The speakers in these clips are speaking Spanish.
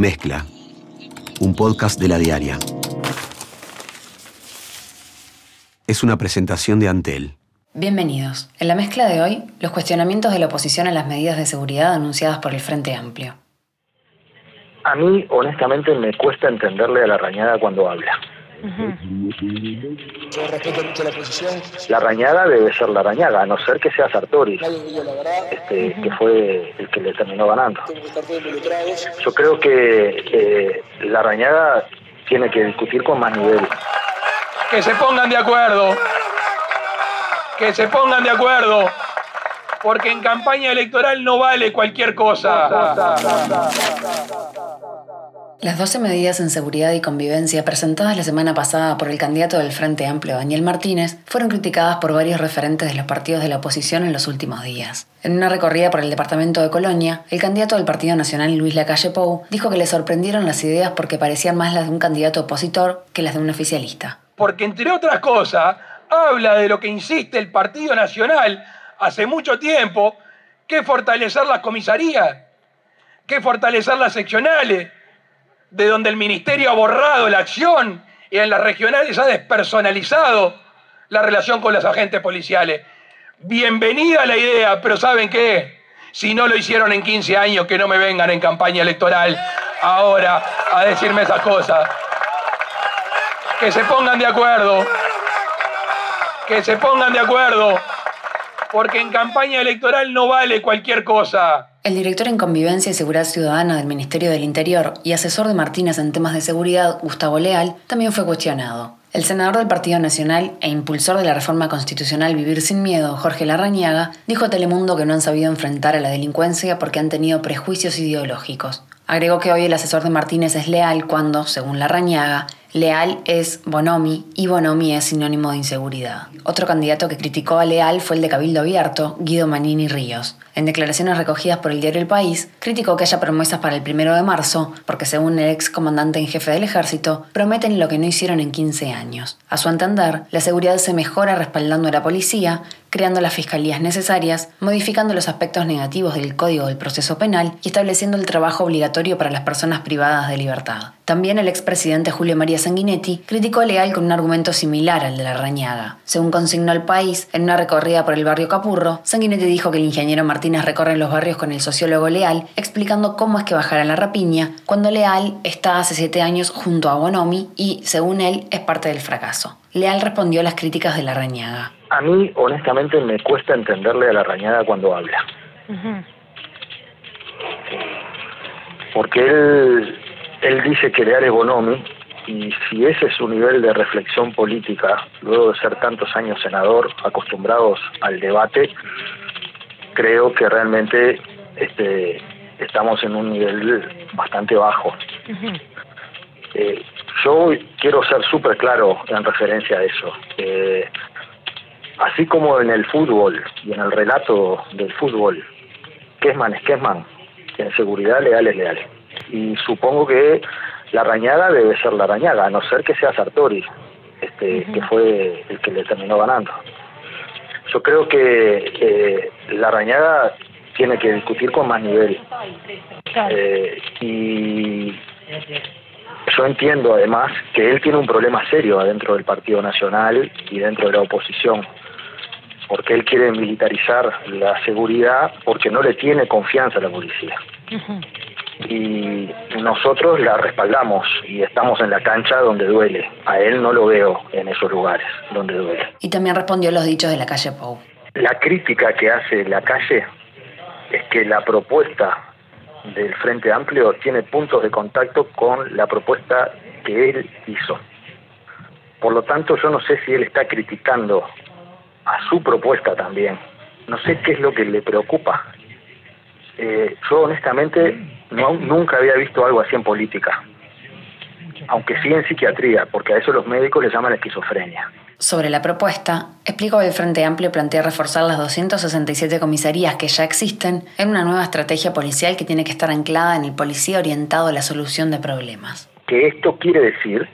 Mezcla, un podcast de la diaria. Es una presentación de Antel. Bienvenidos. En la mezcla de hoy, los cuestionamientos de la oposición a las medidas de seguridad anunciadas por el Frente Amplio. A mí, honestamente, me cuesta entenderle a la rañada cuando habla. Yo respeto mucho la posición. La rañada debe ser la rañada, a no ser que sea Sartori, este, que fue el que le terminó ganando. Yo creo que eh, la rañada tiene que discutir con más nivel. Que se pongan de acuerdo. Que se pongan de acuerdo. Porque en campaña electoral no vale cualquier cosa. Las 12 medidas en seguridad y convivencia presentadas la semana pasada por el candidato del Frente Amplio, Daniel Martínez, fueron criticadas por varios referentes de los partidos de la oposición en los últimos días. En una recorrida por el departamento de Colonia, el candidato del Partido Nacional, Luis Lacalle Pou, dijo que le sorprendieron las ideas porque parecían más las de un candidato opositor que las de un oficialista. Porque entre otras cosas, habla de lo que insiste el Partido Nacional hace mucho tiempo, que fortalecer las comisarías, que fortalecer las seccionales, de donde el ministerio ha borrado la acción y en las regionales ha despersonalizado la relación con los agentes policiales. Bienvenida la idea, pero ¿saben qué? Si no lo hicieron en 15 años, que no me vengan en campaña electoral ahora a decirme esas cosas. Que se pongan de acuerdo. Que se pongan de acuerdo. Porque en campaña electoral no vale cualquier cosa. El director en Convivencia y Seguridad Ciudadana del Ministerio del Interior y asesor de Martínez en temas de seguridad, Gustavo Leal, también fue cuestionado. El senador del Partido Nacional e impulsor de la reforma constitucional Vivir sin Miedo, Jorge Larrañaga, dijo a Telemundo que no han sabido enfrentar a la delincuencia porque han tenido prejuicios ideológicos. Agregó que hoy el asesor de Martínez es leal cuando, según Larrañaga, Leal es Bonomi y Bonomi es sinónimo de inseguridad. Otro candidato que criticó a Leal fue el de Cabildo Abierto, Guido Manini Ríos. En declaraciones recogidas por el diario El País, criticó que haya promesas para el primero de marzo, porque según el ex comandante en jefe del ejército, prometen lo que no hicieron en 15 años. A su entender, la seguridad se mejora respaldando a la policía, creando las fiscalías necesarias, modificando los aspectos negativos del Código del Proceso Penal y estableciendo el trabajo obligatorio para las personas privadas de libertad. También el expresidente Julio María Sanguinetti criticó a Leal con un argumento similar al de la Rañaga. Según consignó el país, en una recorrida por el barrio Capurro, Sanguinetti dijo que el ingeniero Martínez recorre los barrios con el sociólogo Leal, explicando cómo es que bajará la rapiña, cuando Leal está hace siete años junto a Bonomi y, según él, es parte del fracaso. Leal respondió a las críticas de la Rañaga. A mí, honestamente, me cuesta entenderle a la rañada cuando habla. Porque él, él dice es Bonomi, y si ese es su nivel de reflexión política, luego de ser tantos años senador, acostumbrados al debate, creo que realmente este, estamos en un nivel bastante bajo. Eh, yo quiero ser súper claro en referencia a eso. Eh, así como en el fútbol y en el relato del fútbol, Kesman es Kesman, en seguridad leal es leal. Y supongo que la rañada debe ser la rañada, a no ser que sea Sartori, este, que fue el que le terminó ganando. Yo creo que eh, la rañada tiene que discutir con más nivel. Eh, y yo entiendo además que él tiene un problema serio dentro del Partido Nacional y dentro de la oposición, porque él quiere militarizar la seguridad porque no le tiene confianza a la policía. Y nosotros la respaldamos y estamos en la cancha donde duele. A él no lo veo en esos lugares donde duele. Y también respondió los dichos de la calle Pou. La crítica que hace la calle es que la propuesta del Frente Amplio tiene puntos de contacto con la propuesta que él hizo. Por lo tanto, yo no sé si él está criticando su propuesta también. No sé qué es lo que le preocupa. Eh, yo honestamente no, nunca había visto algo así en política, aunque sí en psiquiatría, porque a eso los médicos le llaman esquizofrenia. Sobre la propuesta, explicó que el Frente Amplio plantea reforzar las 267 comisarías que ya existen en una nueva estrategia policial que tiene que estar anclada en el policía orientado a la solución de problemas. Que esto quiere decir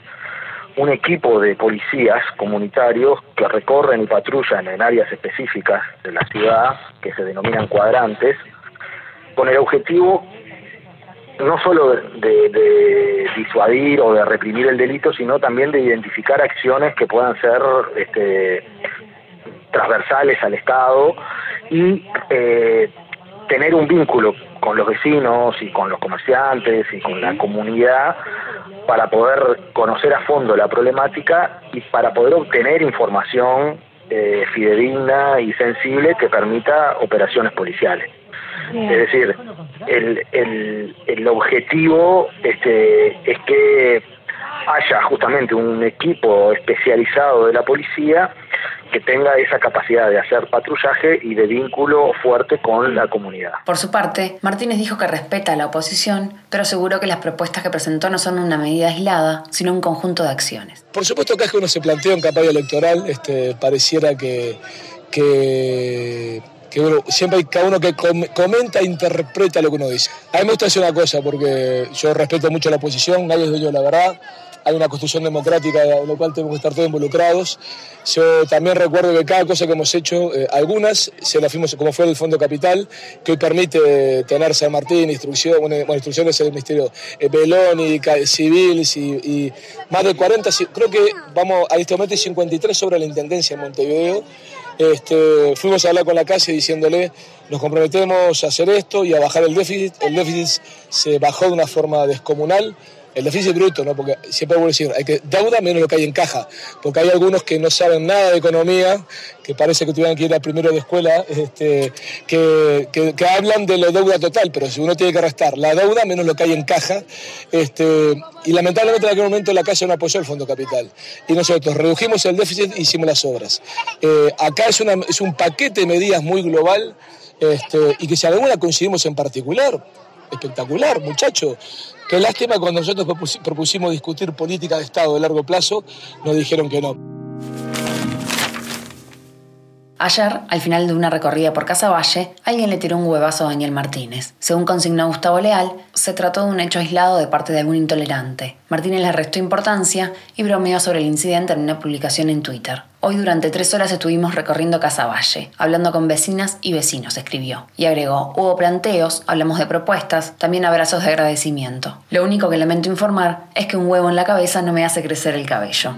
un equipo de policías comunitarios que recorren y patrullan en áreas específicas de la ciudad, que se denominan cuadrantes, con el objetivo no solo de, de, disuadir o de reprimir el delito, sino también de identificar acciones que puedan ser este, transversales al Estado y eh, tener un vínculo con los vecinos y con los comerciantes y con la comunidad para poder conocer a fondo la problemática y para poder obtener información eh, fidedigna y sensible que permita operaciones policiales. Es decir, el, el, el objetivo este, es que haya justamente un equipo especializado de la policía que tenga esa capacidad de hacer patrullaje y de vínculo fuerte con la comunidad. Por su parte, Martínez dijo que respeta a la oposición, pero aseguró que las propuestas que presentó no son una medida aislada, sino un conjunto de acciones. Por supuesto que es que uno se plantea en campaña electoral, este, pareciera que, que siempre hay cada uno que comenta e interpreta lo que uno dice. A mí me gusta decir una cosa, porque yo respeto mucho a la oposición, nadie es dueño de la verdad, hay una construcción democrática en la cual tenemos que estar todos involucrados. Yo también recuerdo que cada cosa que hemos hecho, eh, algunas se las fuimos, como fue el Fondo Capital, que hoy permite tener San Martín, instrucción, bueno, instrucciones del Ministerio eh, Beloni, Civil y, más de 40, creo que vamos a este momento 53 sobre la Intendencia en Montevideo. Este, fuimos a hablar con la casa diciéndole nos comprometemos a hacer esto y a bajar el déficit. El déficit se bajó de una forma descomunal el déficit bruto, ¿no? porque siempre vuelvo a decir, hay que deuda menos lo que hay en caja, porque hay algunos que no saben nada de economía, que parece que tuvieran que ir a primero de escuela, este, que, que, hablan de la deuda total, pero si uno tiene que restar la deuda menos lo que hay en caja, este, y lamentablemente en aquel momento la Casa no apoyó el Fondo Capital, y nosotros redujimos el déficit e hicimos las obras. Eh, acá es, una, es un paquete de medidas muy global, este, y que si alguna coincidimos en particular, espectacular, muchacho. Qué lástima cuando nosotros propusimos discutir política de Estado de largo plazo, nos dijeron que no. Ayer, al final de una recorrida por Casa Valle, alguien le tiró un huevazo a Daniel Martínez. Según consignó Gustavo Leal, se trató de un hecho aislado de parte de algún intolerante. Martínez le restó importancia y bromeó sobre el incidente en una publicación en Twitter. Hoy durante tres horas estuvimos recorriendo Casa Valle, hablando con vecinas y vecinos, escribió. Y agregó, hubo planteos, hablamos de propuestas, también abrazos de agradecimiento. Lo único que lamento informar es que un huevo en la cabeza no me hace crecer el cabello.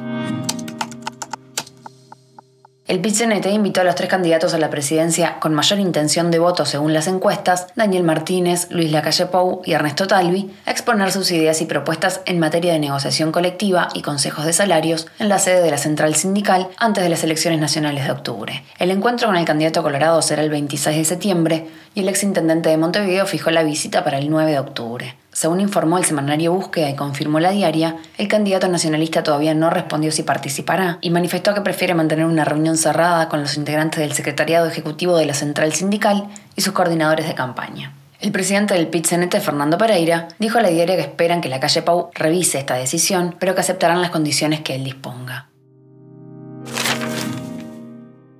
El pit invitó a los tres candidatos a la presidencia con mayor intención de voto según las encuestas, Daniel Martínez, Luis Lacalle Pou y Ernesto Talvi, a exponer sus ideas y propuestas en materia de negociación colectiva y consejos de salarios en la sede de la central sindical antes de las elecciones nacionales de octubre. El encuentro con el candidato colorado será el 26 de septiembre y el exintendente de Montevideo fijó la visita para el 9 de octubre. Según informó el semanario Búsqueda y confirmó la diaria, el candidato nacionalista todavía no respondió si participará y manifestó que prefiere mantener una reunión cerrada con los integrantes del secretariado ejecutivo de la central sindical y sus coordinadores de campaña. El presidente del pit Fernando Pereira, dijo a la diaria que esperan que la calle Pau revise esta decisión, pero que aceptarán las condiciones que él disponga.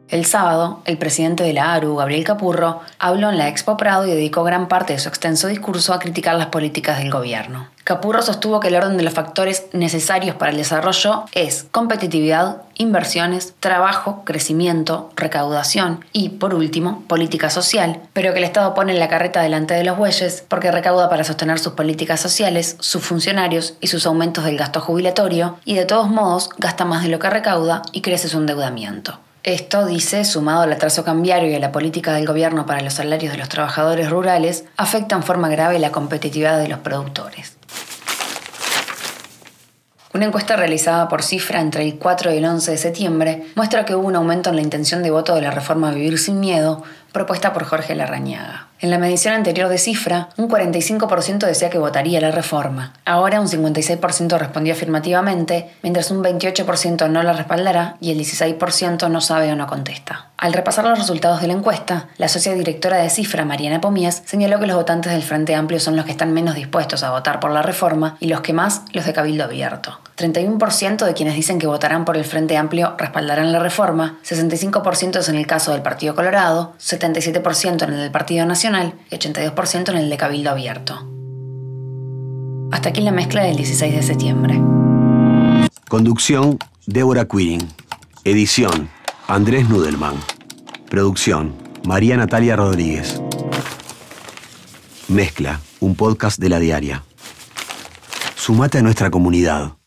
El sábado, el presidente de la ARU, Gabriel Capurro, habló en la Expo Prado y dedicó gran parte de su extenso discurso a criticar las políticas del gobierno. Capurro sostuvo que el orden de los factores necesarios para el desarrollo es competitividad, inversiones, trabajo, crecimiento, recaudación y, por último, política social, pero que el Estado pone la carreta delante de los bueyes porque recauda para sostener sus políticas sociales, sus funcionarios y sus aumentos del gasto jubilatorio, y de todos modos gasta más de lo que recauda y crece su endeudamiento. Esto, dice, sumado al atraso cambiario y a la política del gobierno para los salarios de los trabajadores rurales, afecta en forma grave la competitividad de los productores. Una encuesta realizada por Cifra entre el 4 y el 11 de septiembre muestra que hubo un aumento en la intención de voto de la reforma Vivir sin Miedo, propuesta por Jorge Larrañaga. En la medición anterior de cifra, un 45% decía que votaría la reforma. Ahora un 56% respondió afirmativamente, mientras un 28% no la respaldará y el 16% no sabe o no contesta. Al repasar los resultados de la encuesta, la socia directora de Cifra, Mariana Pomías, señaló que los votantes del Frente Amplio son los que están menos dispuestos a votar por la reforma y los que más, los de Cabildo Abierto. 31% de quienes dicen que votarán por el Frente Amplio respaldarán la reforma, 65% es en el caso del Partido Colorado, 77% en el del Partido Nacional y 82% en el de Cabildo Abierto. Hasta aquí la mezcla del 16 de septiembre. Conducción, Débora Quirin. Edición, Andrés Nudelman. Producción, María Natalia Rodríguez. Mezcla, un podcast de la diaria. Sumate a nuestra comunidad.